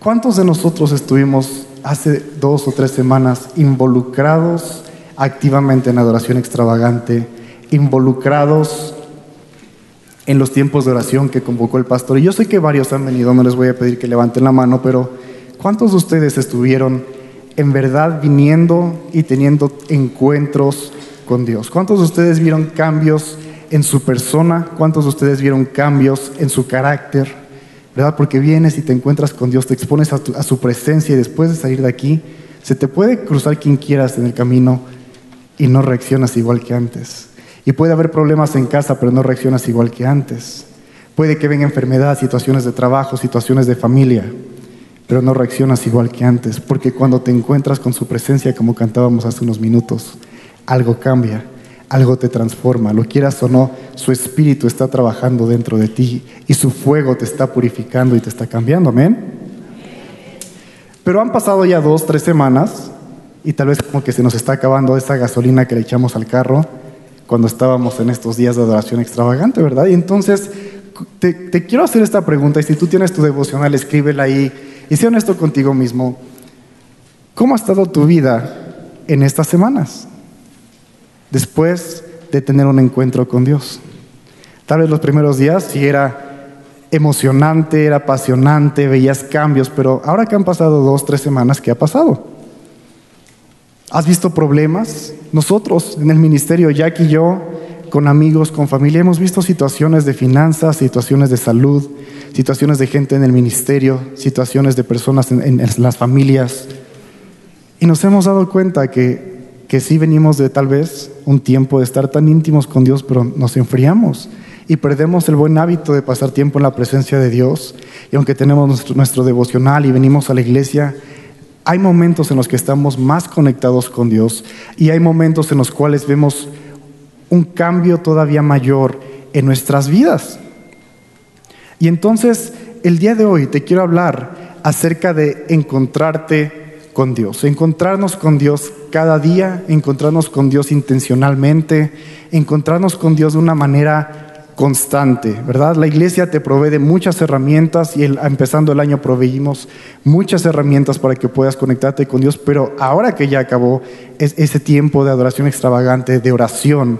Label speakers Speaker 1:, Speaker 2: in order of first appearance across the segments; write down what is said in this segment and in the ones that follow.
Speaker 1: ¿Cuántos de nosotros estuvimos hace dos o tres semanas involucrados activamente en adoración extravagante, involucrados en los tiempos de oración que convocó el pastor? Y yo sé que varios han venido, no les voy a pedir que levanten la mano, pero ¿cuántos de ustedes estuvieron en verdad viniendo y teniendo encuentros con Dios? ¿Cuántos de ustedes vieron cambios en su persona? ¿Cuántos de ustedes vieron cambios en su carácter? ¿Verdad? Porque vienes y te encuentras con Dios, te expones a, su presencia y después de salir de aquí, se te puede cruzar quien quieras en el camino y no reaccionas igual que antes. Y puede haber problemas en casa, pero no reaccionas igual que antes. Puede que venga enfermedad, situaciones de trabajo, situaciones de familia, pero no reaccionas igual que antes, porque cuando te encuentras con su presencia, como cantábamos hace unos minutos, algo cambia algo te transforma, lo quieras o no, su espíritu está trabajando dentro de ti y su fuego te está purificando y te está cambiando, amén. Pero han pasado ya dos, tres semanas y tal vez como que se nos está acabando esa gasolina que le echamos al carro cuando estábamos en estos días de adoración extravagante, ¿verdad? Y entonces te, quiero hacer esta pregunta y si tú tienes tu devocional, escríbela ahí y sé honesto contigo mismo. ¿Cómo ha estado tu vida en estas semanas? Después de tener un encuentro con Dios. Tal vez los primeros días sí era emocionante, era apasionante, veías cambios, pero ahora que han pasado dos, tres semanas, ¿qué ha pasado? ¿Has visto problemas? Nosotros en el ministerio, Jack y yo, con amigos, con familia, hemos visto situaciones de finanzas, situaciones de salud, situaciones de gente en el ministerio, situaciones de personas en, en las familias. Y nos hemos dado cuenta que que sí venimos de tal vez un tiempo de estar tan íntimos con Dios, pero nos enfriamos y perdemos el buen hábito de pasar tiempo en la presencia de Dios. Y aunque tenemos nuestro, nuestro, devocional y venimos a la iglesia, hay momentos en los que estamos más conectados con Dios y hay momentos en los cuales vemos un cambio todavía mayor en nuestras vidas. Y entonces, el día de hoy te quiero hablar acerca de encontrarte con Dios, encontrarnos con Dios cada día, encontrarnos con Dios intencionalmente, encontrarnos con Dios de una manera constante, ¿verdad? La iglesia te provee de muchas herramientas y empezando el año proveímos muchas herramientas para que puedas conectarte con Dios, pero ahora que ya acabó ese tiempo de adoración extravagante, de oración,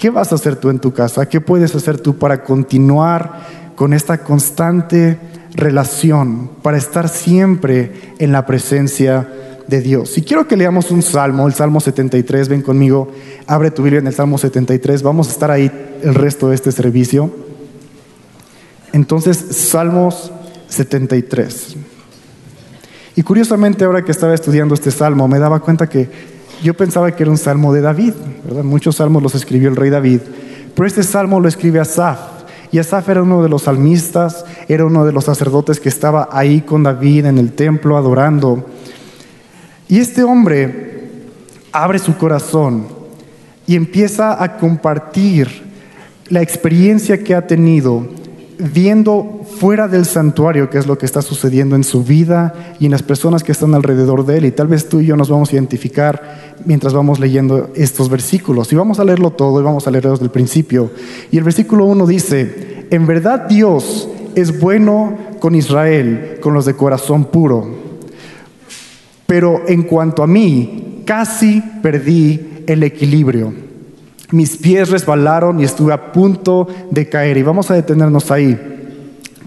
Speaker 1: ¿qué vas a hacer tú en tu casa? ¿Qué puedes hacer tú para continuar con esta constante relación, para estar siempre en la presencia de Dios. Y quiero que leamos un salmo, el Salmo 73, ven conmigo, abre tu Biblia en el Salmo 73, vamos a estar ahí el resto de este servicio. Entonces, Salmos 73. Y curiosamente ahora que estaba estudiando este salmo, me daba cuenta que yo pensaba que era un salmo de David. Muchos salmos los escribió el rey David, pero este salmo lo escribe Asaf. Y Asaf era uno de los salmistas, era uno de los sacerdotes que estaba ahí con David en el templo adorando. Y este hombre abre su corazón y empieza a compartir la experiencia que ha tenido viendo fuera del santuario qué es lo que está sucediendo en su vida y en las personas que están alrededor de él. Y tal vez tú y yo nos vamos a identificar mientras vamos leyendo estos versículos. Y vamos a leerlo todo y vamos a leerlo desde el principio. Y el versículo 1 dice, en verdad Dios es bueno con Israel, con los de corazón puro. Pero en cuanto a mí, casi perdí el equilibrio mis pies resbalaron y estuve a punto de caer. Y vamos a detenernos ahí.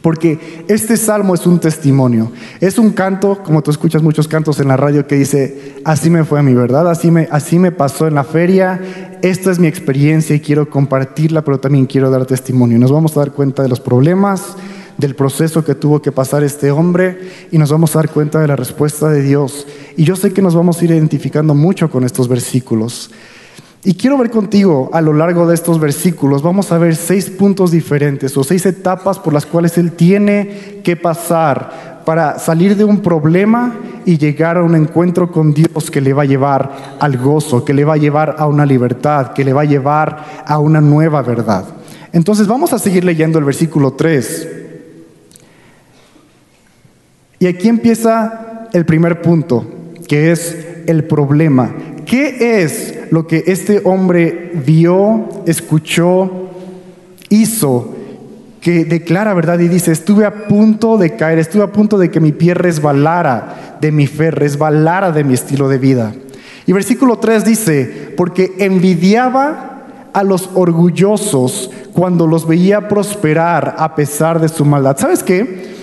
Speaker 1: Porque este salmo es un testimonio. Es un canto, como tú escuchas muchos cantos en la radio, que dice, así me fue a mi verdad, así me, así me pasó en la feria, esta es mi experiencia y quiero compartirla, pero también quiero dar testimonio. Nos vamos a dar cuenta de los problemas, del proceso que tuvo que pasar este hombre y nos vamos a dar cuenta de la respuesta de Dios. Y yo sé que nos vamos a ir identificando mucho con estos versículos. Y quiero ver contigo a lo largo de estos versículos, vamos a ver seis puntos diferentes o seis etapas por las cuales Él tiene que pasar para salir de un problema y llegar a un encuentro con Dios que le va a llevar al gozo, que le va a llevar a una libertad, que le va a llevar a una nueva verdad. Entonces vamos a seguir leyendo el versículo 3. Y aquí empieza el primer punto, que es el problema. ¿Qué es lo que este hombre vio, escuchó, hizo que declara, ¿verdad? Y dice, estuve a punto de caer, estuve a punto de que mi pie resbalara de mi fe, resbalara de mi estilo de vida. Y versículo 3 dice, porque envidiaba a los orgullosos cuando los veía prosperar a pesar de su maldad. ¿Sabes qué?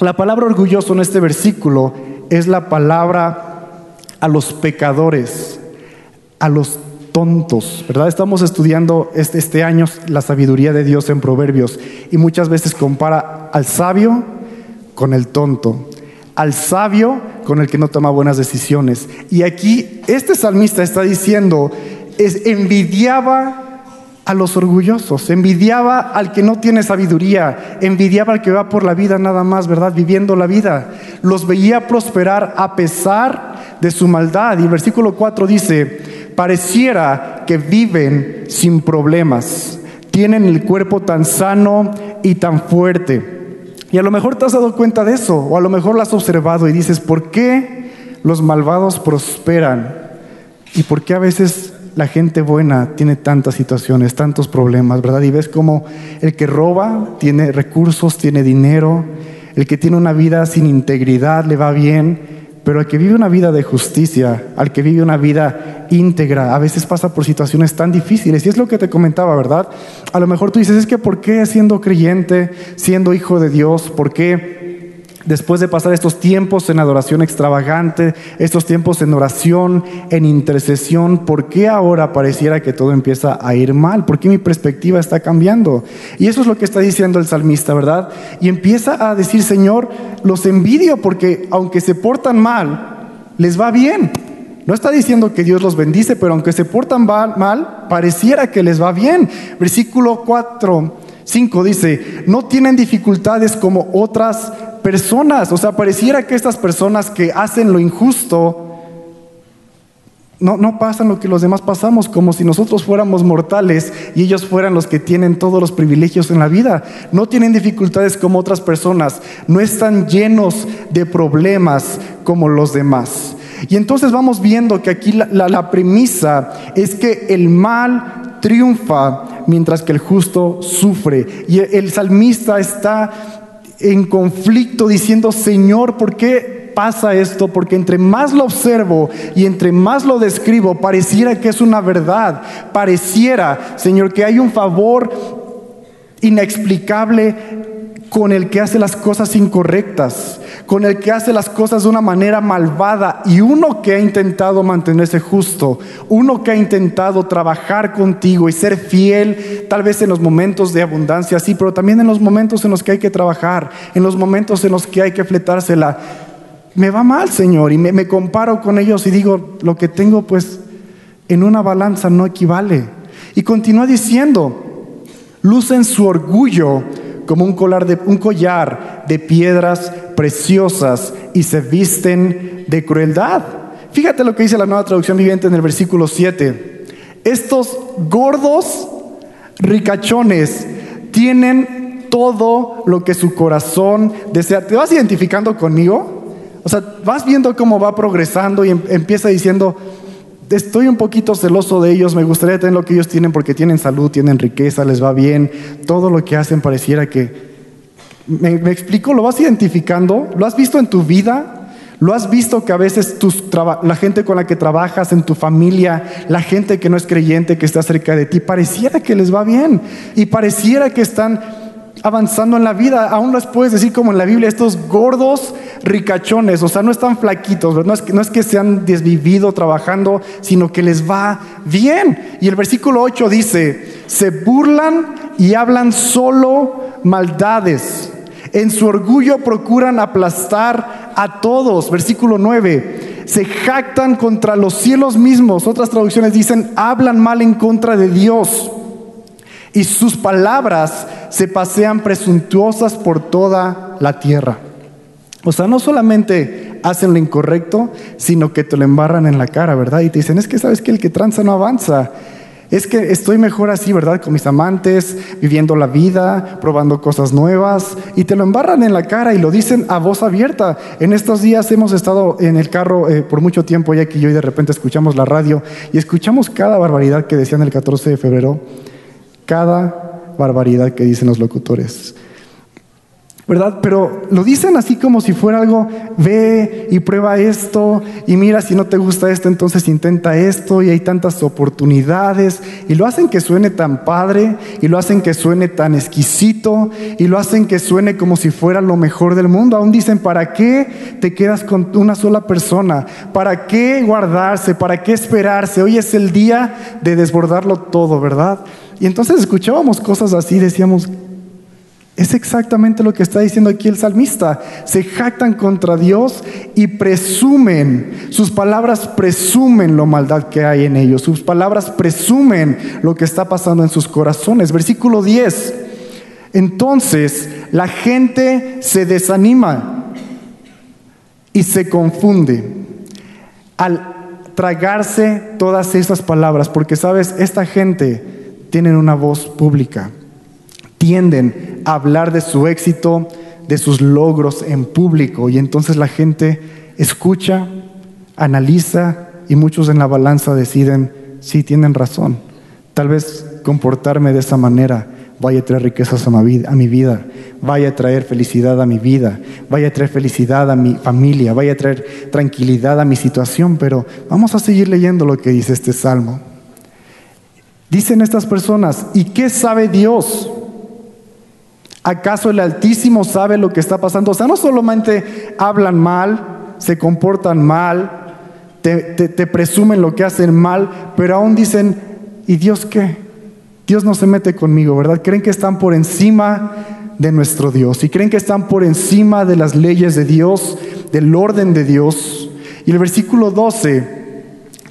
Speaker 1: La palabra orgulloso en este versículo es la palabra a los pecadores, a los tontos, ¿verdad? Estamos estudiando este, este año la sabiduría de Dios en Proverbios y muchas veces compara al sabio con el tonto al sabio con el que no toma buenas decisiones. Y aquí este salmista está diciendo, es, envidiaba a los orgullosos, envidiaba al que no tiene sabiduría, envidiaba al que va por la vida nada más, ¿verdad? Viviendo la vida. Los veía prosperar a pesar de su maldad. Y el versículo 4 dice, pareciera que viven sin problemas, tienen el cuerpo tan sano y tan fuerte y a lo mejor te has dado cuenta de eso, o a lo mejor lo has observado y dices, ¿por qué los malvados prosperan? ¿Y por qué a veces la gente buena tiene tantas situaciones, tantos problemas, verdad? Y ves como el que roba tiene recursos, tiene dinero, el que tiene una vida sin integridad le va bien, pero al que vive una vida de justicia, al que vive una vida íntegra, a veces pasa por situaciones tan difíciles. Y es lo que te comentaba, ¿verdad? A lo mejor tú dices, es que ¿por qué siendo creyente, siendo hijo de Dios, por qué después de pasar estos tiempos en adoración extravagante, estos tiempos en oración, en intercesión, ¿por qué ahora pareciera que todo empieza a ir mal? ¿Por qué mi perspectiva está cambiando? Y eso es lo que está diciendo el salmista, ¿verdad? Y empieza a decir, Señor, los envidio porque aunque se portan mal, les va bien. No está diciendo que Dios los bendice, pero aunque se portan mal, pareciera que les va bien. Versículo 4, 5 dice, no tienen dificultades como otras personas. O sea, pareciera que estas personas que hacen lo injusto no, no pasan lo que los demás pasamos, como si nosotros fuéramos mortales y ellos fueran los que tienen todos los privilegios en la vida. No tienen dificultades como otras personas, no están llenos de problemas como los demás. Y entonces vamos viendo que aquí la, la premisa es que el mal triunfa mientras que el justo sufre. Y el salmista está en conflicto diciendo, Señor, ¿por qué pasa esto? Porque entre más lo observo y entre más lo describo, pareciera que es una verdad. Pareciera, Señor, que hay un favor inexplicable con el que hace las cosas incorrectas, con el que hace las cosas de una manera malvada y uno que ha intentado mantenerse justo, uno que ha intentado trabajar contigo y ser fiel, tal vez en los momentos de abundancia, sí, pero también en los momentos en los que hay que trabajar, en los momentos en los que hay que fletársela. Me va mal, Señor, y me, comparo con ellos y digo, lo que tengo pues en una balanza no equivale. Y continúa diciendo, lucen su orgullo como un, de, un collar de piedras preciosas y se visten de crueldad. Fíjate lo que dice la nueva traducción viviente en el versículo 7. Estos gordos ricachones tienen todo lo que su corazón desea. ¿Te vas identificando conmigo? O sea, vas viendo cómo va progresando y em, empieza diciendo, estoy un poquito celoso de ellos, me gustaría tener lo que ellos tienen porque tienen salud, tienen riqueza, les va bien, todo lo que hacen pareciera que... ¿Me, explico? ¿Lo vas identificando? ¿Lo has visto en tu vida? ¿Lo has visto que a veces la gente con la que trabajas, en tu familia, la gente que no es creyente, que está cerca de ti, pareciera que les va bien y pareciera que están avanzando en la vida. Aún les puedes decir como en la Biblia, estos gordos ricachones, o sea, no están flaquitos, no es, que, no es que se han desvivido trabajando, sino que les va bien. Y el versículo 8 dice, se burlan y hablan solo maldades. En su orgullo procuran aplastar a todos. Versículo 9. Se jactan contra los cielos mismos. Otras traducciones dicen, hablan mal en contra de Dios y sus palabras se pasean presuntuosas por toda la tierra. O sea, no solamente hacen lo incorrecto, sino que te lo embarran en la cara, ¿verdad? Y te dicen, es que sabes que el que tranza no avanza. Es que estoy mejor así, ¿verdad? Con mis amantes, viviendo la vida, probando cosas nuevas, y te lo embarran en la cara y lo dicen a voz abierta. En estos días hemos estado en el carro eh, por mucho tiempo, ya que yo y de repente escuchamos la radio y escuchamos cada barbaridad que decían el 14 de febrero cada barbaridad que dicen los locutores. ¿Verdad? Pero lo dicen así como si fuera algo, ve y prueba esto, y mira si no te gusta esto, entonces intenta esto, y hay tantas oportunidades, y lo hacen que suene tan padre, y lo hacen que suene tan exquisito, y lo hacen que suene como si fuera lo mejor del mundo. Aún dicen, ¿para qué te quedas con una sola persona? ¿Para qué guardarse? ¿Para qué esperarse? Hoy es el día de desbordarlo todo, ¿verdad? Y entonces escuchábamos cosas así, decíamos, es exactamente lo que está diciendo aquí el salmista. Se jactan contra Dios y presumen, sus palabras presumen lo maldad que hay en ellos, sus palabras presumen lo que está pasando en sus corazones. Versículo 10. Entonces la gente se desanima y se confunde al tragarse todas esas palabras, porque sabes, esta gente tiene una voz pública tienden hablar de su éxito, de sus logros en público y entonces la gente escucha, analiza y muchos en la balanza deciden, sí, tienen razón, tal vez comportarme de esa manera vaya a traer riquezas a mi vida, vaya a traer felicidad a mi vida, vaya a traer felicidad a mi familia, vaya a traer tranquilidad a mi situación, pero vamos a seguir leyendo lo que dice este salmo. Dicen estas personas, ¿y qué sabe Dios? ¿Acaso el Altísimo sabe lo que está pasando? O sea, no solamente hablan mal, se comportan mal, te, presumen lo que hacen mal, pero aún dicen, ¿y Dios qué? Dios no se mete conmigo, ¿verdad? Creen que están por encima de nuestro Dios y creen que están por encima de las leyes de Dios, del orden de Dios. Y el versículo 12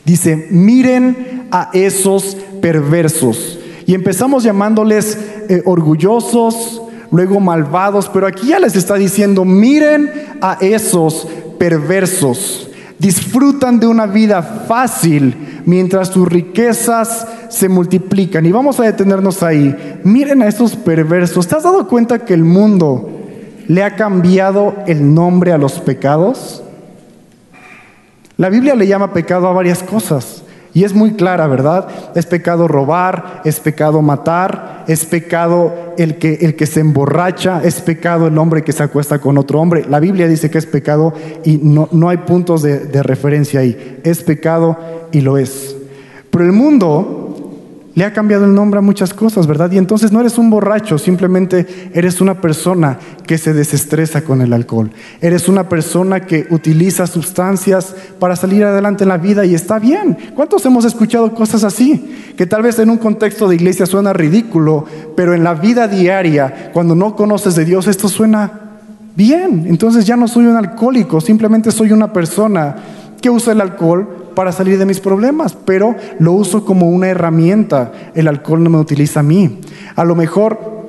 Speaker 1: dice, miren a esos perversos. Y empezamos llamándoles eh, orgullosos, luego malvados, pero aquí ya les está diciendo, miren a esos perversos, disfrutan de una vida fácil mientras sus riquezas se multiplican. Y vamos a detenernos ahí. Miren a esos perversos. ¿Te has dado cuenta que el mundo le ha cambiado el nombre a los pecados? La Biblia le llama pecado a varias cosas. Y es muy clara, ¿verdad? Es pecado robar, es pecado matar, es pecado el que, el que se emborracha, es pecado el hombre que se acuesta con otro hombre. La Biblia dice que es pecado y no, no hay puntos de, de referencia ahí. Es pecado y lo es. Pero el mundo le ha cambiado el nombre a muchas cosas, ¿verdad? Y entonces no eres un borracho, simplemente eres una persona que se desestresa con el alcohol. Eres una persona que utiliza sustancias para salir adelante en la vida y está bien. ¿Cuántos hemos escuchado cosas así? Que tal vez en un contexto de iglesia suena ridículo, pero en la vida diaria, cuando no conoces de Dios, esto suena bien. Entonces ya no soy un alcohólico, simplemente soy una persona que usa el alcohol para salir de mis problemas, pero lo uso como una herramienta. El alcohol no me utiliza a mí. A lo mejor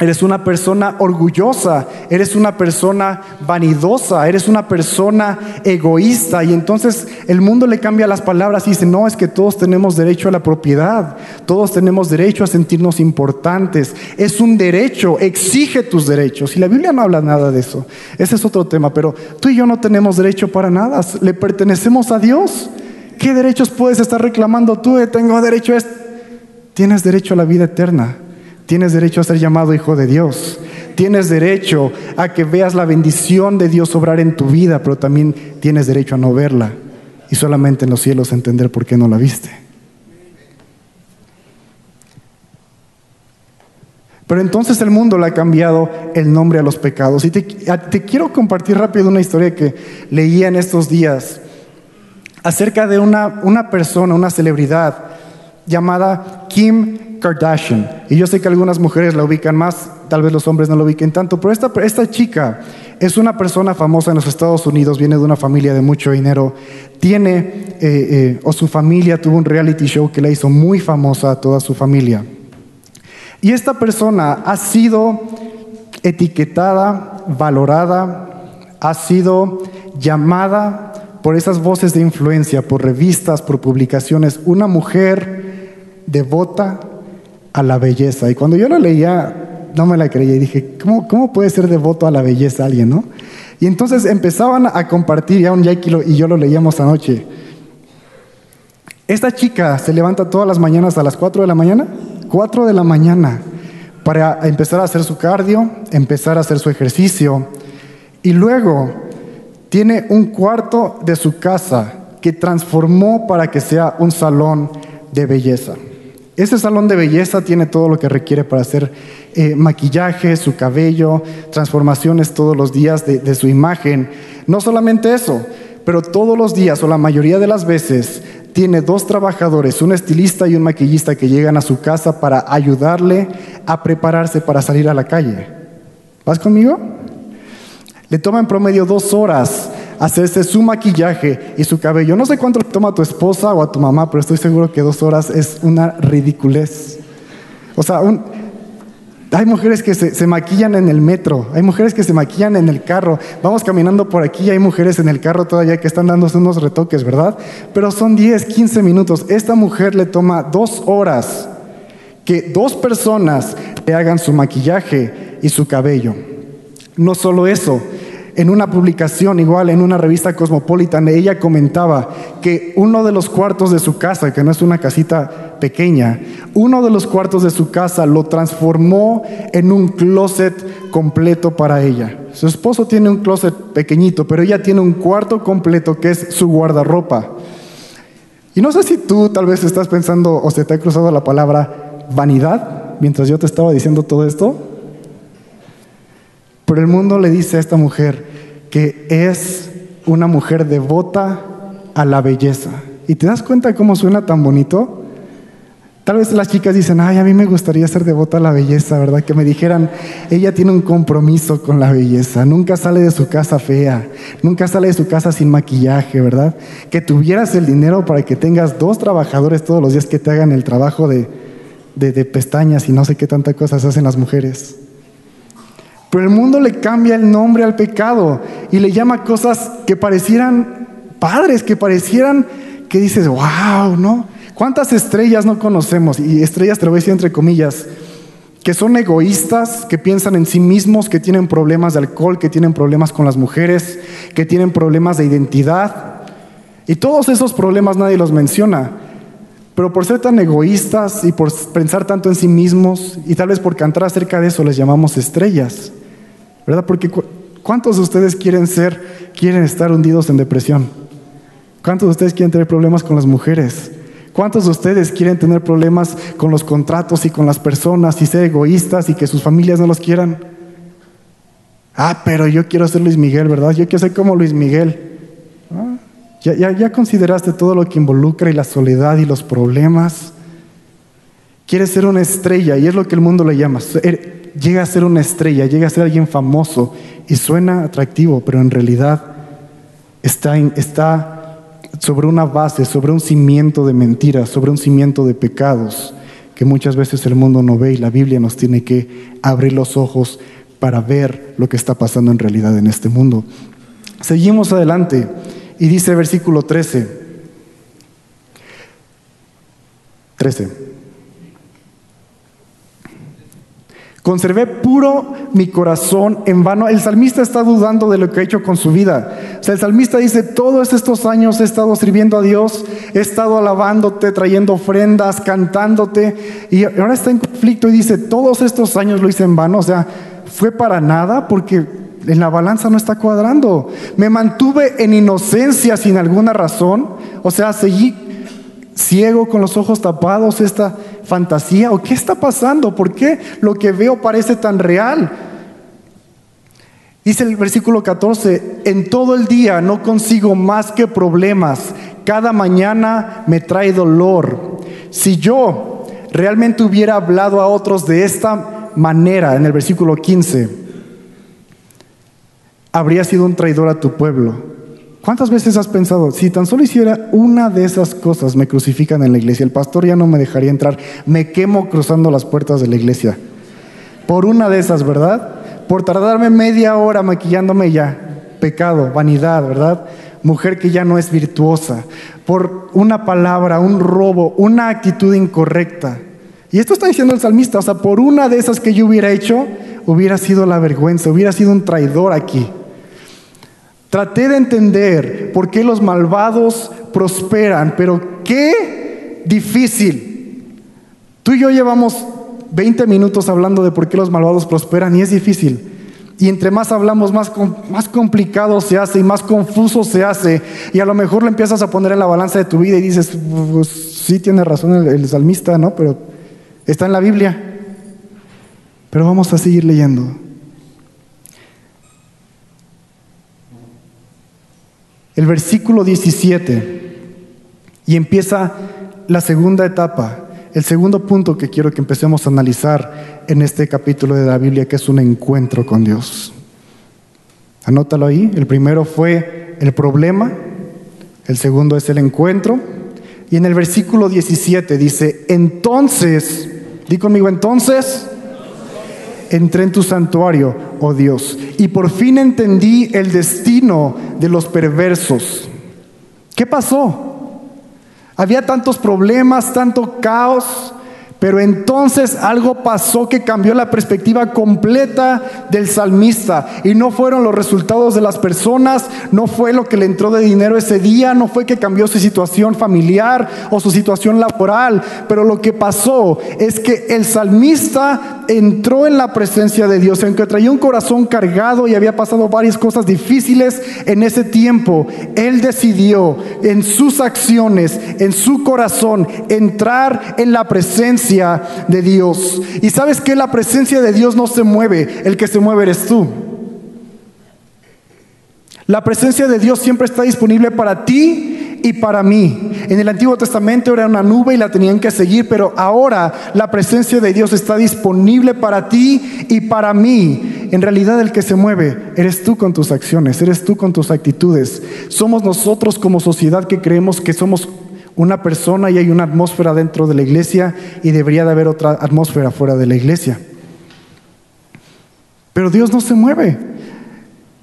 Speaker 1: Eres una persona orgullosa, eres una persona vanidosa, eres una persona egoísta y entonces el mundo le cambia las palabras y dice, no, es que todos tenemos derecho a la propiedad, todos tenemos derecho a sentirnos importantes, es un derecho, exige tus derechos y la Biblia no habla nada de eso, ese es otro tema, pero tú y yo no tenemos derecho para nada, le pertenecemos a Dios. ¿Qué derechos puedes estar reclamando tú? Tengo derecho a esto. Tienes derecho a la vida eterna. Tienes derecho a ser llamado hijo de Dios. Tienes derecho a que veas la bendición de Dios obrar en tu vida, pero también tienes derecho a no verla y solamente en los cielos entender por qué no la viste. Pero entonces el mundo le ha cambiado el nombre a los pecados. Y te, te quiero compartir rápido una historia que leía en estos días acerca de una, una persona, una celebridad llamada Kim Kardashian. Y yo sé que algunas mujeres la ubican más, tal vez los hombres no la ubiquen tanto, pero esta, esta chica es una persona famosa en los Estados Unidos, viene de una familia de mucho dinero, tiene, eh, eh, o su familia tuvo un reality show que la hizo muy famosa a toda su familia. Y esta persona ha sido etiquetada, valorada, ha sido llamada por esas voces de influencia, por revistas, por publicaciones, una mujer devota a la belleza. Y cuando yo lo leía, no me la creía y dije, ¿cómo, cómo puede ser devoto a la belleza alguien, no? Y entonces empezaban a compartir, ya un Jackie y yo lo leíamos anoche. Esta chica se levanta todas las mañanas a las 4 de la mañana, 4 de la mañana, para empezar a hacer su cardio, empezar a hacer su ejercicio. Y luego tiene un cuarto de su casa que transformó para que sea un salón de belleza. Ese salón de belleza tiene todo lo que requiere para hacer eh, maquillaje, su cabello, transformaciones todos los días de, de su imagen. No solamente eso, pero todos los días o la mayoría de las veces tiene dos trabajadores, un estilista y un maquillista que llegan a su casa para ayudarle a prepararse para salir a la calle. ¿Vas conmigo? Le toma en promedio dos horas hacerse su maquillaje y su cabello. No sé cuánto toma a tu esposa o a tu mamá, pero estoy seguro que dos horas es una ridiculez. O sea, hay mujeres que se, maquillan en el metro, hay mujeres que se maquillan en el carro. Vamos caminando por aquí y hay mujeres en el carro todavía que están dándose unos retoques, ¿verdad? Pero son 10, 15 minutos. Esta mujer le toma dos horas que dos personas le hagan su maquillaje y su cabello. No solo eso, en una publicación igual en una revista Cosmopolitan, ella comentaba que uno de los cuartos de su casa, que no es una casita pequeña, uno de los cuartos de su casa lo transformó en un closet completo para ella. Su esposo tiene un closet pequeñito, pero ella tiene un cuarto completo que es su guardarropa. Y no sé si tú tal vez estás pensando o se te ha cruzado la palabra vanidad mientras yo te estaba diciendo todo esto. Pero el mundo le dice a esta mujer que es una mujer devota a la belleza. ¿Y te das cuenta cómo suena tan bonito? Tal vez las chicas dicen, ay, a mí me gustaría ser devota a la belleza, ¿verdad? Que me dijeran, ella tiene un compromiso con la belleza, nunca sale de su casa fea, nunca sale de su casa sin maquillaje, ¿verdad? Que tuvieras el dinero para que tengas dos trabajadores todos los días que te hagan el trabajo de, de, de pestañas y no sé qué tantas cosas hacen las mujeres. Pero el mundo le cambia el nombre al pecado y le llama cosas que parecieran padres, que parecieran que dices, wow, ¿no? ¿Cuántas estrellas no conocemos? Y estrellas te lo voy a decir entre comillas, que son egoístas, que piensan en sí mismos, que tienen problemas de alcohol, que tienen problemas con las mujeres, que tienen problemas de identidad. Y todos esos problemas nadie los menciona. Pero por ser tan egoístas y por pensar tanto en sí mismos, y tal vez por cantar acerca de eso, les llamamos estrellas. ¿Verdad? Porque ¿cuántos de ustedes quieren ser, quieren estar hundidos en depresión? ¿Cuántos de ustedes quieren tener problemas con las mujeres? ¿Cuántos de ustedes quieren tener problemas con los contratos y con las personas y ser egoístas y que sus familias no los quieran? Ah, pero yo quiero ser Luis Miguel, ¿verdad? Yo quiero ser como Luis Miguel. Ah, ¿Ya, ya, ya consideraste todo lo que involucra y la soledad y los problemas? Quieres ser una estrella y es lo que el mundo le llama llega a ser una estrella, llega a ser alguien famoso y suena atractivo, pero en realidad está, está sobre una base, sobre un cimiento de mentiras, sobre un cimiento de pecados que muchas veces el mundo no ve y la Biblia nos tiene que abrir los ojos para ver lo que está pasando en realidad en este mundo. Seguimos adelante y dice versículo 13. 13. Conservé puro mi corazón en vano. El salmista está dudando de lo que ha hecho con su vida. O sea, el salmista dice, todos estos años he estado sirviendo a Dios, he estado alabándote, trayendo ofrendas, cantándote, y ahora está en conflicto y dice, todos estos años lo hice en vano. O sea, fue para nada porque en la balanza no está cuadrando. Me mantuve en inocencia sin alguna razón. O sea, seguí ciego con los ojos tapados esta fantasía o qué está pasando? ¿Por qué lo que veo parece tan real? Dice el versículo 14, en todo el día no consigo más que problemas, cada mañana me trae dolor. Si yo realmente hubiera hablado a otros de esta manera, en el versículo 15, habría sido un traidor a tu pueblo. ¿Cuántas veces has pensado, si tan solo hiciera una de esas cosas, me crucifican en la iglesia, el pastor ya no me dejaría entrar, me quemo cruzando las puertas de la iglesia? Por una de esas, ¿verdad? Por tardarme media hora maquillándome ya, pecado, vanidad, ¿verdad? Mujer que ya no es virtuosa, por una palabra, un robo, una actitud incorrecta. Y esto está diciendo el salmista, o sea, por una de esas que yo hubiera hecho, hubiera sido la vergüenza, hubiera sido un traidor aquí. Traté de entender por qué los malvados prosperan, pero qué difícil. Tú y yo llevamos 20 minutos hablando de por qué los malvados prosperan y es difícil. Y entre más hablamos, más, complicado se hace y más confuso se hace. Y a lo mejor lo empiezas a poner en la balanza de tu vida y dices, pues sí tiene razón el, el salmista, ¿no? Pero está en la Biblia. Pero vamos a seguir leyendo. El versículo 17. Y empieza la segunda etapa el segundo punto que quiero que empecemos a analizar en este capítulo de la Biblia, que es un encuentro con Dios. Anótalo ahí. El primero fue el problema, el segundo es el encuentro. Y en el versículo 17 dice, entonces, di conmigo, entonces, entré en tu santuario, oh Dios, y por fin entendí el destino de los perversos. ¿Qué pasó? Había tantos problemas, tanto caos, pero entonces algo pasó que cambió la perspectiva completa del salmista. Y no fueron los resultados de las personas, no fue lo que le entró de dinero ese día, no fue que cambió su situación familiar o su situación laboral. Pero lo que pasó es que el salmista entró en la presencia de Dios, aunque traía un corazón cargado y había pasado varias cosas difíciles en ese tiempo. Él decidió en sus acciones, en su corazón, entrar en la presencia de Dios. Y sabes que la presencia de Dios no se mueve, el que se mueve eres tú. La presencia de Dios siempre está disponible para ti y para mí. En el Antiguo Testamento era una nube y la tenían que seguir, pero ahora la presencia de Dios está disponible para ti y para mí. En realidad el que se mueve eres tú con tus acciones, eres tú con tus actitudes. Somos nosotros como sociedad que creemos que somos una persona y hay una atmósfera dentro de la iglesia y debería de haber otra atmósfera fuera de la iglesia. Pero Dios no se mueve.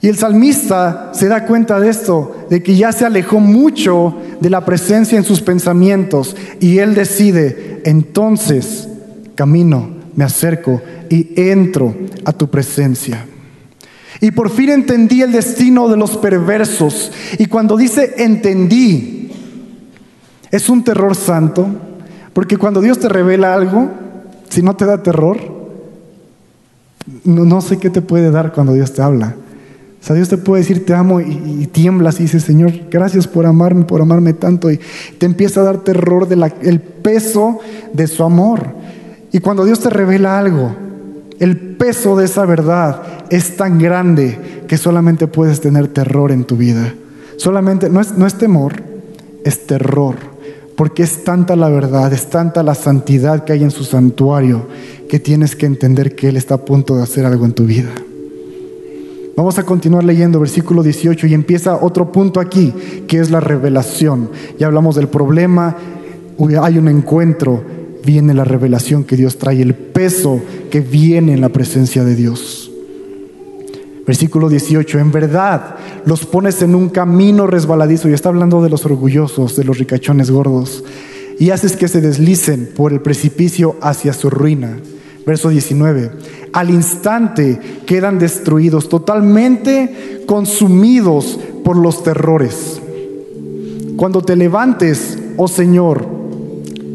Speaker 1: Y el salmista se da cuenta de esto, de que ya se alejó mucho de la presencia en sus pensamientos y él decide, entonces camino, me acerco y entro a tu presencia. Y por fin entendí el destino de los perversos. Y cuando dice entendí, es un terror santo, porque cuando Dios te revela algo, si no te da terror, no, sé qué te puede dar cuando Dios te habla. O sea, Dios te puede decir te amo y, tiemblas y dices, Señor, gracias por amarme, por amarme tanto. Y te empieza a dar terror del peso de su amor. Y cuando Dios te revela algo, el peso de esa verdad es tan grande que solamente puedes tener terror en tu vida. Solamente, no es, no es temor, es terror porque es tanta la verdad, es tanta la santidad que hay en su santuario, que tienes que entender que Él está a punto de hacer algo en tu vida. Vamos a continuar leyendo versículo 18 y empieza otro punto aquí, que es la revelación. Ya hablamos del problema, hay un encuentro, viene la revelación que Dios trae, el peso que viene en la presencia de Dios. Versículo 18, en verdad los pones en un camino resbaladizo, y está hablando de los orgullosos, de los ricachones gordos, y haces que se deslicen por el precipicio hacia su ruina. Verso 19, al instante quedan destruidos, totalmente consumidos por los terrores. Cuando te levantes, oh Señor,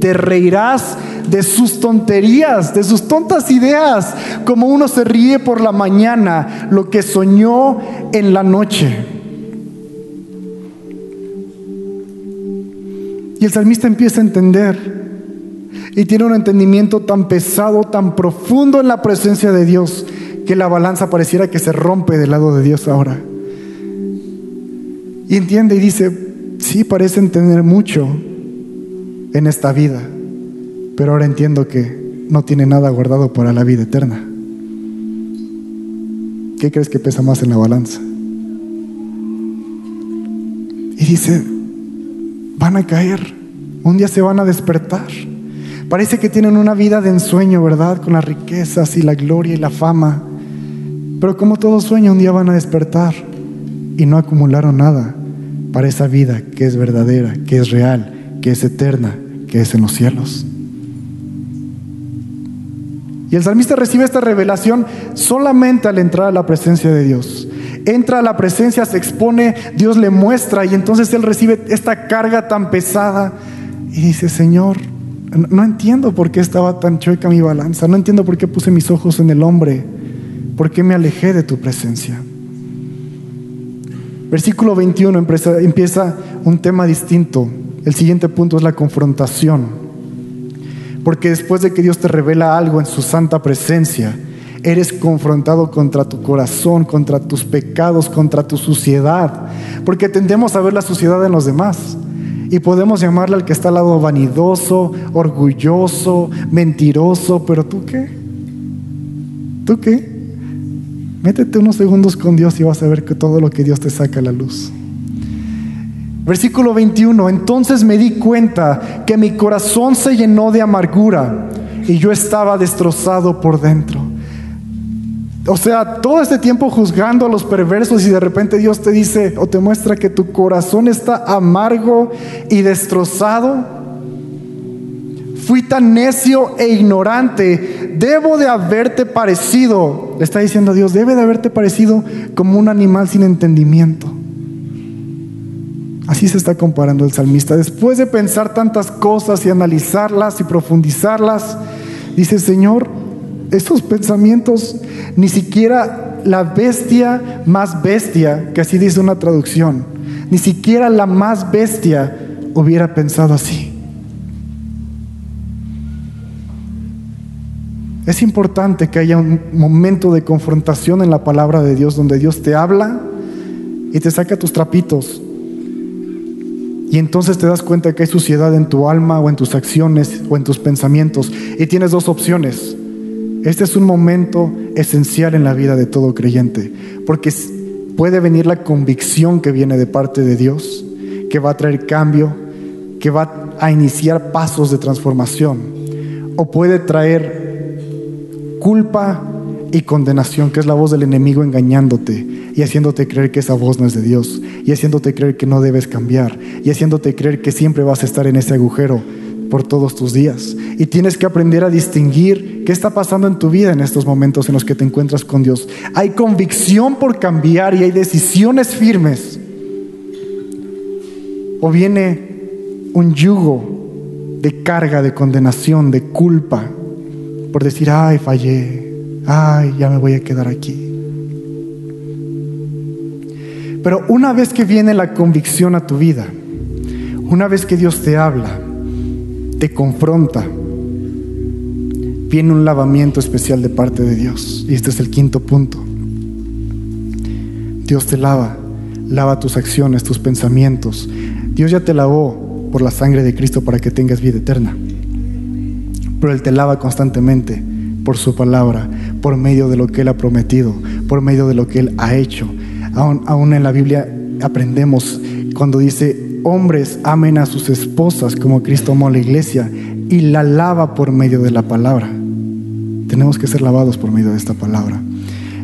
Speaker 1: te reirás de sus tonterías, de sus tontas ideas, como uno se ríe por la mañana, lo que soñó en la noche. Y el salmista empieza a entender y tiene un entendimiento tan pesado, tan profundo en la presencia de Dios, que la balanza pareciera que se rompe del lado de Dios ahora. Y entiende y dice, sí, parece entender mucho en esta vida pero ahora entiendo que no tiene nada guardado para la vida eterna. ¿Qué crees que pesa más en la balanza? Y dice, van a caer, un día se van a despertar. Parece que tienen una vida de ensueño, ¿verdad? Con las riquezas y la gloria y la fama. Pero como todo sueño, un día van a despertar y no acumularon nada para esa vida que es verdadera, que es real, que es eterna, que es en los cielos. Y el salmista recibe esta revelación solamente al entrar a la presencia de Dios. Entra a la presencia, se expone, Dios le muestra y entonces él recibe esta carga tan pesada y dice, Señor, No entiendo por qué estaba tan chueca mi balanza. No entiendo por qué puse mis ojos en el hombre. ¿Por qué me alejé de tu presencia? Versículo 21 empieza, un tema distinto. El siguiente punto es la confrontación. Porque después de que Dios te revela algo en su santa presencia, eres confrontado contra tu corazón, contra tus pecados, contra tu suciedad. Porque tendemos a ver la suciedad en los demás. Y podemos llamarle al que está al lado vanidoso, orgulloso, mentiroso, pero tú qué? ¿Tú qué? Métete unos segundos con Dios y vas a ver que todo lo que Dios te saca a la luz. Versículo 21, entonces me di cuenta que mi corazón se llenó de amargura y yo estaba destrozado por dentro. O sea, todo este tiempo juzgando a los perversos y de repente Dios te dice o te muestra que tu corazón está amargo y destrozado. Fui tan necio e ignorante, debo de haberte parecido, le está diciendo Dios, debe de haberte parecido como un animal sin entendimiento. Así se está comparando el salmista. Después de pensar tantas cosas y analizarlas y profundizarlas, dice, Señor, estos pensamientos, ni siquiera la bestia más bestia, que así dice una traducción, ni siquiera la más bestia hubiera pensado así. Es importante que haya un momento de confrontación en la palabra de Dios donde Dios te habla y te saca tus trapitos. Y entonces te das cuenta que hay suciedad en tu alma o en tus acciones o en tus pensamientos. Y tienes dos opciones. Este es un momento esencial en la vida de todo creyente, porque puede venir la convicción que viene de parte de Dios, que va a traer cambio, que va a iniciar pasos de transformación, o puede traer culpa y condenación, que es la voz del enemigo engañándote y haciéndote creer que esa voz no es de Dios, y haciéndote creer que no debes cambiar, y haciéndote creer que siempre vas a estar en ese agujero por todos tus días. Y tienes que aprender a distinguir qué está pasando en tu vida en estos momentos en los que te encuentras con Dios. Hay convicción por cambiar y hay decisiones firmes. O viene un yugo de carga, de condenación, de culpa, por decir, ay, fallé, ay, ya me voy a quedar aquí. Pero una vez que viene la convicción a tu vida, una vez que Dios te habla, te confronta, viene un lavamiento especial de parte de Dios. Y este es el quinto punto. Dios te lava, lava tus acciones, tus pensamientos. Dios ya te lavó por la sangre de Cristo para que tengas vida eterna. Pero Él te lava constantemente por su palabra, por medio de lo que Él ha prometido, por medio de lo que Él ha hecho. Aún, en la Biblia aprendemos cuando dice hombres amen a sus esposas como Cristo amó a la iglesia y la lava por medio de la palabra. Tenemos que ser lavados por medio de esta palabra.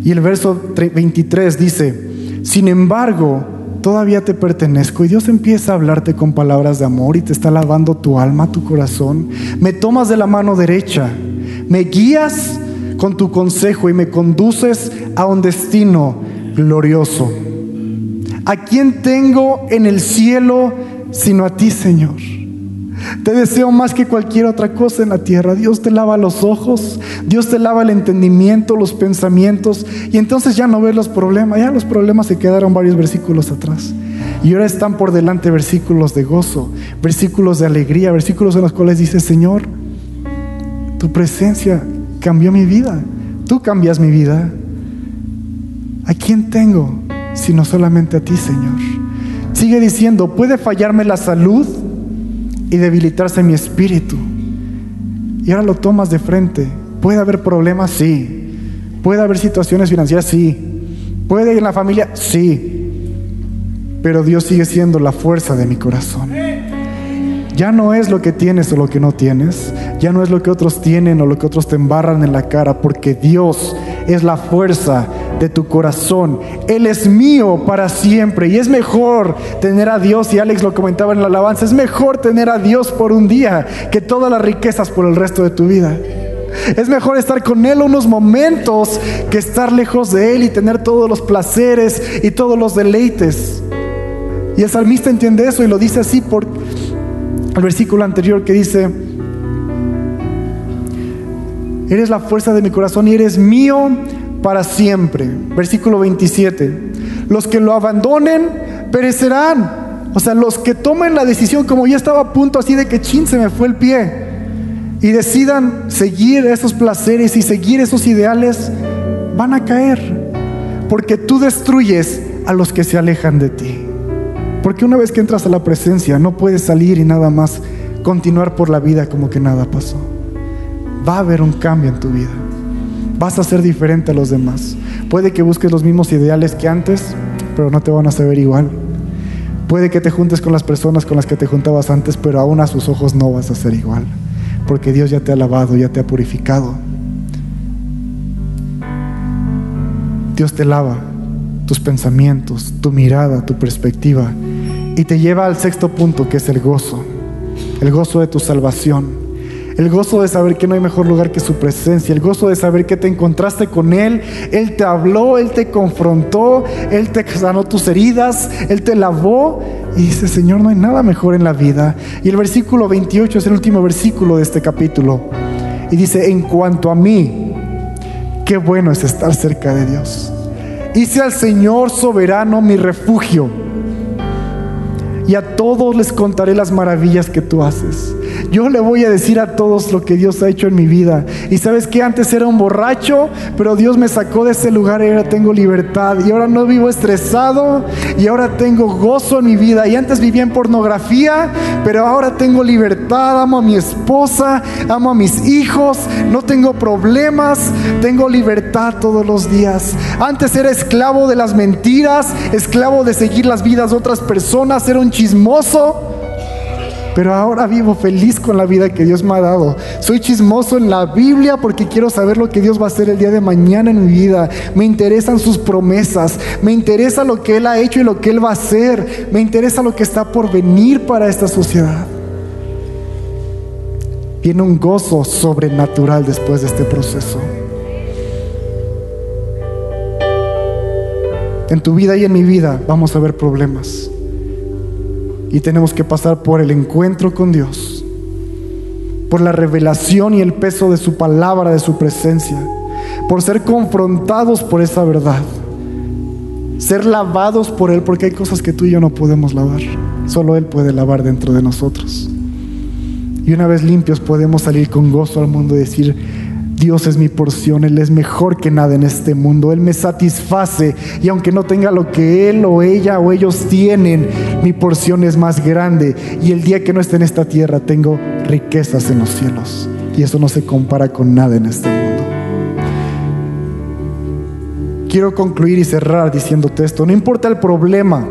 Speaker 1: Y el verso 23 dice, sin embargo, todavía te pertenezco. Y Dios empieza a hablarte con palabras de amor y te está lavando tu alma, tu corazón. Me tomas de la mano derecha, me guías con tu consejo y me conduces a un destino glorioso. ¿A quién tengo en el cielo sino a ti, Señor? Te deseo más que cualquier otra cosa en la tierra. Dios te lava los ojos, Dios te lava el entendimiento, los pensamientos, y entonces ya no ves los problemas. Ya los problemas se quedaron varios versículos atrás. Y ahora están por delante versículos de gozo, versículos de alegría, versículos en los cuales dice, Señor, tu presencia cambió mi vida, tú cambias mi vida. ¿A quién tengo? sino solamente a ti, Señor. Sigue diciendo, puede fallarme la salud y debilitarse mi espíritu. Y ahora lo tomas de frente. ¿Puede haber problemas? Sí. ¿Puede haber situaciones financieras? Sí. ¿Puede ir en la familia? Sí. Pero Dios sigue siendo la fuerza de mi corazón. Ya no es lo que tienes o lo que no tienes. Ya no es lo que otros tienen o lo que otros te embarran en la cara. Porque Dios es la fuerza de tu corazón. Él es mío para siempre. Y es mejor tener a Dios, y Alex lo comentaba en la alabanza, es mejor tener a Dios por un día que todas las riquezas por el resto de tu vida. Es mejor estar con Él unos momentos que estar lejos de Él y tener todos los placeres y todos los deleites. Y el salmista entiende eso y lo dice así por el versículo anterior que dice, Eres la fuerza de mi corazón y eres mío para siempre. Versículo 27. Los que lo abandonen perecerán. O sea, los que tomen la decisión, como ya estaba a punto así de que chin se me fue el pie, y decidan seguir esos placeres y seguir esos ideales, van a caer. Porque tú destruyes a los que se alejan de ti. Porque una vez que entras a la presencia, no puedes salir y nada más continuar por la vida como que nada pasó. Va a haber un cambio en tu vida. Vas a ser diferente a los demás. Puede que busques los mismos ideales que antes, pero no te van a saber igual. Puede que te juntes con las personas con las que te juntabas antes, pero aún a sus ojos no vas a ser igual. Porque Dios ya te ha lavado, ya te ha purificado. Dios te lava tus pensamientos, tu mirada, tu perspectiva y te lleva al sexto punto que es el gozo, el gozo de tu salvación. El gozo de saber que no hay mejor lugar que su presencia. El gozo de saber que te encontraste con Él. Él te habló, Él te confrontó, Él te sanó tus heridas, Él te lavó. Y dice, Señor, no hay nada mejor en la vida. Y el versículo 28 es el último versículo de este capítulo. Y dice, en cuanto a mí, qué bueno es estar cerca de Dios. Hice al Señor soberano mi refugio. Y a todos les contaré las maravillas que tú haces. Yo le voy a decir a todos lo que Dios ha hecho en mi vida. Y sabes que antes era un borracho, pero Dios me sacó de ese lugar y ahora tengo libertad. Y ahora no vivo estresado y ahora tengo gozo en mi vida. Y antes vivía en pornografía, pero ahora tengo libertad. Amo a mi esposa, amo a mis hijos, no tengo problemas, tengo libertad todos los días. Antes era esclavo de las mentiras, esclavo de seguir las vidas de otras personas, era un chismoso. Pero ahora vivo feliz con la vida que Dios me ha dado. Soy chismoso en la Biblia porque quiero saber lo que Dios va a hacer el día de mañana en mi vida. Me interesan sus promesas. Me interesa lo que Él ha hecho y lo que Él va a hacer. Me interesa lo que está por venir para esta sociedad. Viene un gozo sobrenatural después de este proceso. En tu vida y en mi vida vamos a ver problemas y tenemos que pasar por el encuentro con Dios, por la revelación y el peso de su palabra, de su presencia, por ser confrontados por esa verdad, ser lavados por Él, porque hay cosas que tú y yo no podemos lavar, solo Él puede lavar dentro de nosotros. Y una vez limpios podemos salir con gozo al mundo y decir, Dios es mi porción, Él es mejor que nada en este mundo, Él me satisface y aunque no tenga lo que Él o ella o ellos tienen, mi porción es más grande. Y el día que no esté en esta tierra tengo riquezas en los cielos. Y eso no se compara con nada en este mundo. Quiero concluir y cerrar diciéndote esto, no importa el problema,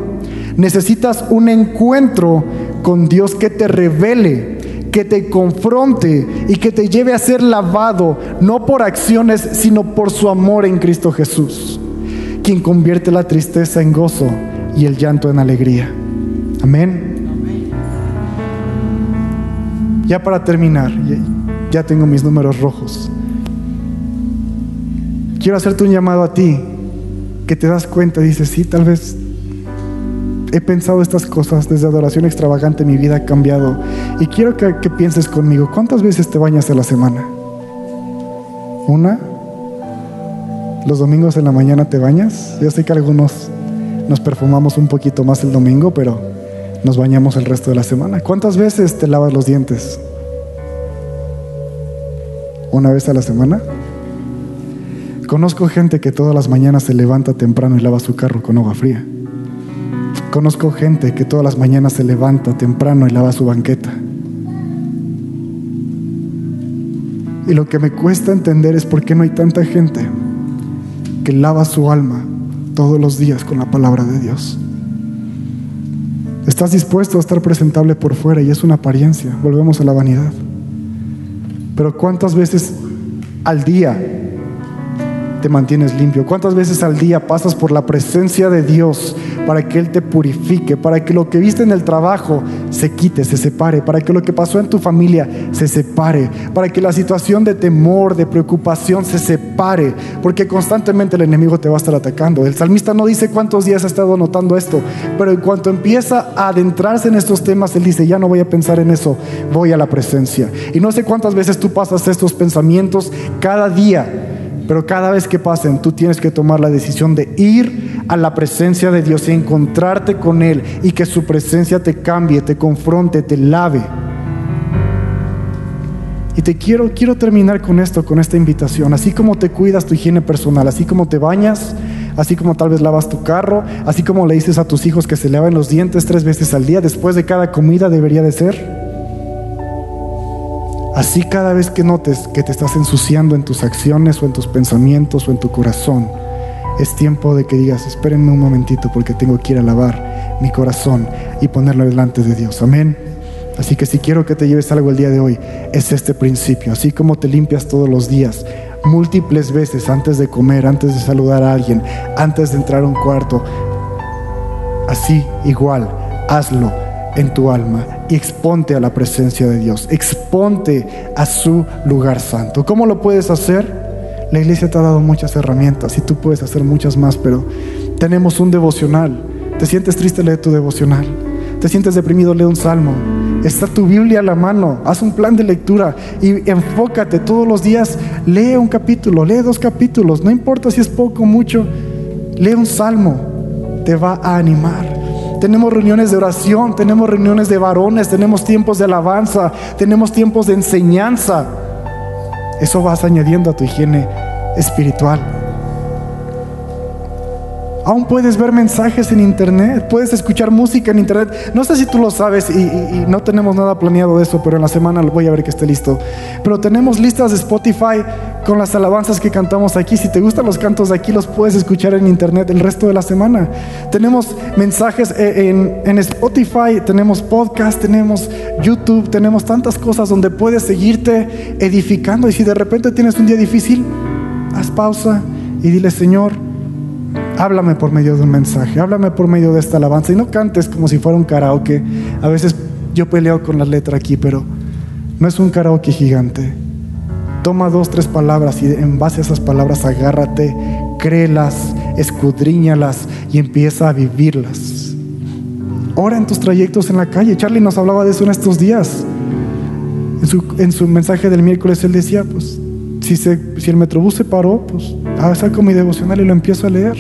Speaker 1: necesitas un encuentro con Dios que te revele que te confronte y que te lleve a ser lavado, no por acciones, sino por su amor en Cristo Jesús, quien convierte la tristeza en gozo y el llanto en alegría. Amén. Ya para terminar, ya tengo mis números rojos. Quiero hacerte un llamado a ti, que te das cuenta, dices, sí, tal vez he pensado estas cosas desde adoración extravagante, mi vida ha cambiado. Y quiero que, pienses conmigo, ¿cuántas veces te bañas a la semana? ¿Una? ¿Los domingos en la mañana te bañas? Yo sé que algunos nos perfumamos un poquito más el domingo, pero nos bañamos el resto de la semana. ¿Cuántas veces te lavas los dientes? ¿Una vez a la semana? Conozco gente que todas las mañanas se levanta temprano y lava su carro con agua fría. Conozco gente que todas las mañanas se levanta temprano y lava su banqueta. Y lo que me cuesta entender es por qué no hay tanta gente que lava su alma todos los días con la palabra de Dios. Estás dispuesto a estar presentable por fuera y es una apariencia. Volvemos a la vanidad. Pero ¿cuántas veces al día te mantienes limpio? ¿Cuántas veces al día pasas por la presencia de Dios para que Él te purifique, para que lo que viste en el trabajo se quite, se separe, para que lo que pasó en tu familia se separe, para que la situación de temor, de preocupación se separe, porque constantemente el enemigo te va a estar atacando. El salmista no dice cuántos días ha estado notando esto, pero en cuanto empieza a adentrarse en estos temas, él dice, ya no voy a pensar en eso, voy a la presencia. Y no sé cuántas veces tú pasas estos pensamientos cada día pero cada vez que pasen, tú tienes que tomar la decisión de ir a la presencia de Dios y encontrarte con Él y que su presencia te cambie, te confronte, te lave. Y te quiero, quiero terminar con esto, con esta invitación. Así como te cuidas tu higiene personal, así como te bañas, así como tal vez lavas tu carro, así como le dices a tus hijos que se laven los dientes tres veces al día, después de cada comida debería de ser. Así cada vez que notes que te estás ensuciando en tus acciones o en tus pensamientos o en tu corazón, es tiempo de que digas, espérenme un momentito porque tengo que ir a lavar mi corazón y ponerlo delante de Dios. Amén. Así que si quiero que te lleves algo el día de hoy, es este principio. Así como te limpias todos los días, múltiples veces antes de comer, antes de saludar a alguien, antes de entrar a un cuarto, así igual, hazlo en tu alma y exponte a la presencia de Dios, exponte a su lugar santo. ¿Cómo lo puedes hacer? La iglesia te ha dado muchas herramientas y tú puedes hacer muchas más, pero tenemos un devocional. ¿Te sientes triste? Lee tu devocional. ¿Te sientes deprimido? Lee un salmo. Está tu Biblia a la mano. Haz un plan de lectura y enfócate todos los días. Lee un capítulo, lee dos capítulos. No importa si es poco o mucho. Lee un salmo. Te va a animar tenemos reuniones de oración, tenemos reuniones de varones, tenemos tiempos de alabanza, tenemos tiempos de enseñanza. Eso vas añadiendo a tu higiene espiritual. Aún puedes ver mensajes en internet, puedes escuchar música en internet. No sé si tú lo sabes y, no tenemos nada planeado de eso, pero en la semana lo voy a ver que esté listo. Pero tenemos listas de Spotify con las alabanzas que cantamos aquí. Si te gustan los cantos de aquí, los puedes escuchar en internet el resto de la semana. Tenemos mensajes e, en, en Spotify, tenemos podcast, tenemos YouTube, tenemos tantas cosas donde puedes seguirte edificando. Y si de repente tienes un día difícil, haz pausa y dile, Señor, háblame por medio de un mensaje, háblame por medio de esta alabanza y no cantes como si fuera un karaoke. A veces yo peleo con la letra aquí, pero no es un karaoke gigante. Toma dos, tres palabras y en base a esas palabras agárrate, créelas, escudriñalas y empieza a vivirlas. Ora en tus trayectos en la calle. Charlie nos hablaba de eso en estos días. En su, en su mensaje del miércoles él decía, pues, si, el metrobús se paró, pues, ah, saco mi devocional y lo empiezo a leer.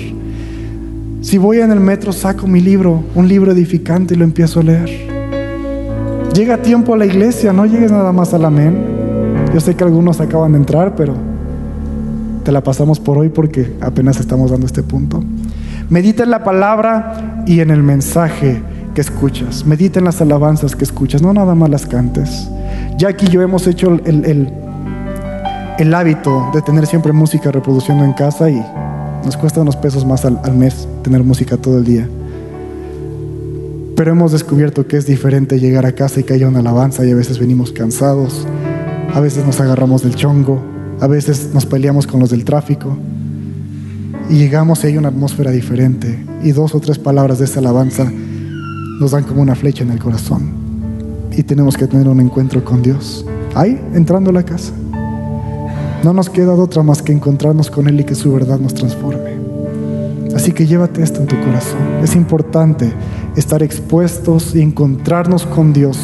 Speaker 1: Si voy en el metro, saco mi libro, un libro edificante y lo empiezo a leer. Llega tiempo a la iglesia, no llegues nada más al amén. Yo sé que algunos acaban de entrar, pero te la pasamos por hoy porque apenas estamos dando este punto. Medita en la palabra y en el mensaje que escuchas. Medita en las alabanzas que escuchas, no nada más las cantes. Ya aquí yo hemos hecho el, el hábito de tener siempre música reproduciendo en casa y nos cuesta unos pesos más al, mes tener música todo el día. Pero hemos descubierto que es diferente llegar a casa y que haya una alabanza y a veces venimos cansados, a veces nos agarramos del chongo, a veces nos peleamos con los del tráfico y llegamos y hay una atmósfera diferente y dos o tres palabras de esta alabanza nos dan como una flecha en el corazón y tenemos que tener un encuentro con Dios. Ahí, entrando a la casa. No nos queda otra más que encontrarnos con Él y que su verdad nos transforme. Así que llévate esto en tu corazón. Es importante estar expuestos y encontrarnos con Dios,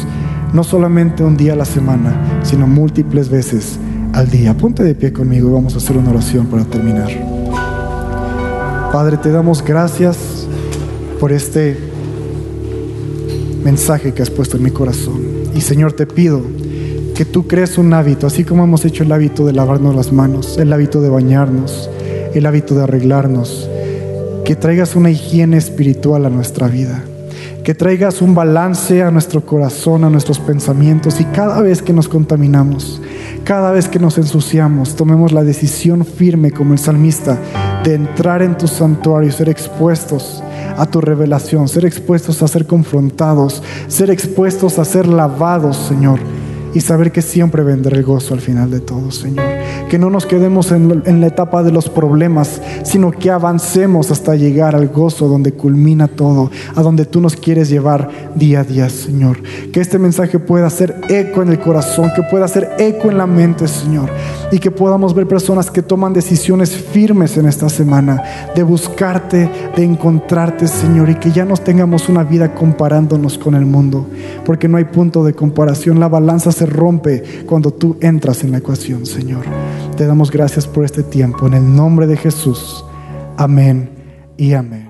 Speaker 1: no solamente un día a la semana, sino múltiples veces al día. Ponte de pie conmigo y vamos a hacer una oración para terminar. Padre, te damos gracias por este mensaje que has puesto en mi corazón. Y Señor, te pido que tú crees un hábito, así como hemos hecho el hábito de lavarnos las manos, el hábito de bañarnos, el hábito de arreglarnos, que traigas una higiene espiritual a nuestra vida, que traigas un balance a nuestro corazón, a nuestros pensamientos y cada vez que nos contaminamos, cada vez que nos ensuciamos, tomemos la decisión firme como el salmista de entrar en tu santuario ser expuestos a tu revelación, ser expuestos a ser confrontados, ser expuestos a ser lavados, Señor y saber que siempre vendrá el gozo al final de todo, Señor. Que no nos quedemos en, la etapa de los problemas, sino que avancemos hasta llegar al gozo donde culmina todo, a donde tú nos quieres llevar día a día, Señor. Que este mensaje pueda hacer eco en el corazón, que pueda hacer eco en la mente, Señor, y que podamos ver personas que toman decisiones firmes en esta semana, de buscarte, de encontrarte, Señor, y que ya no tengamos una vida comparándonos con el mundo, porque no hay punto de comparación. La balanza se rompe cuando tú entras en la ecuación, Señor. Te damos gracias por este tiempo. En el nombre de Jesús. Amén y amén.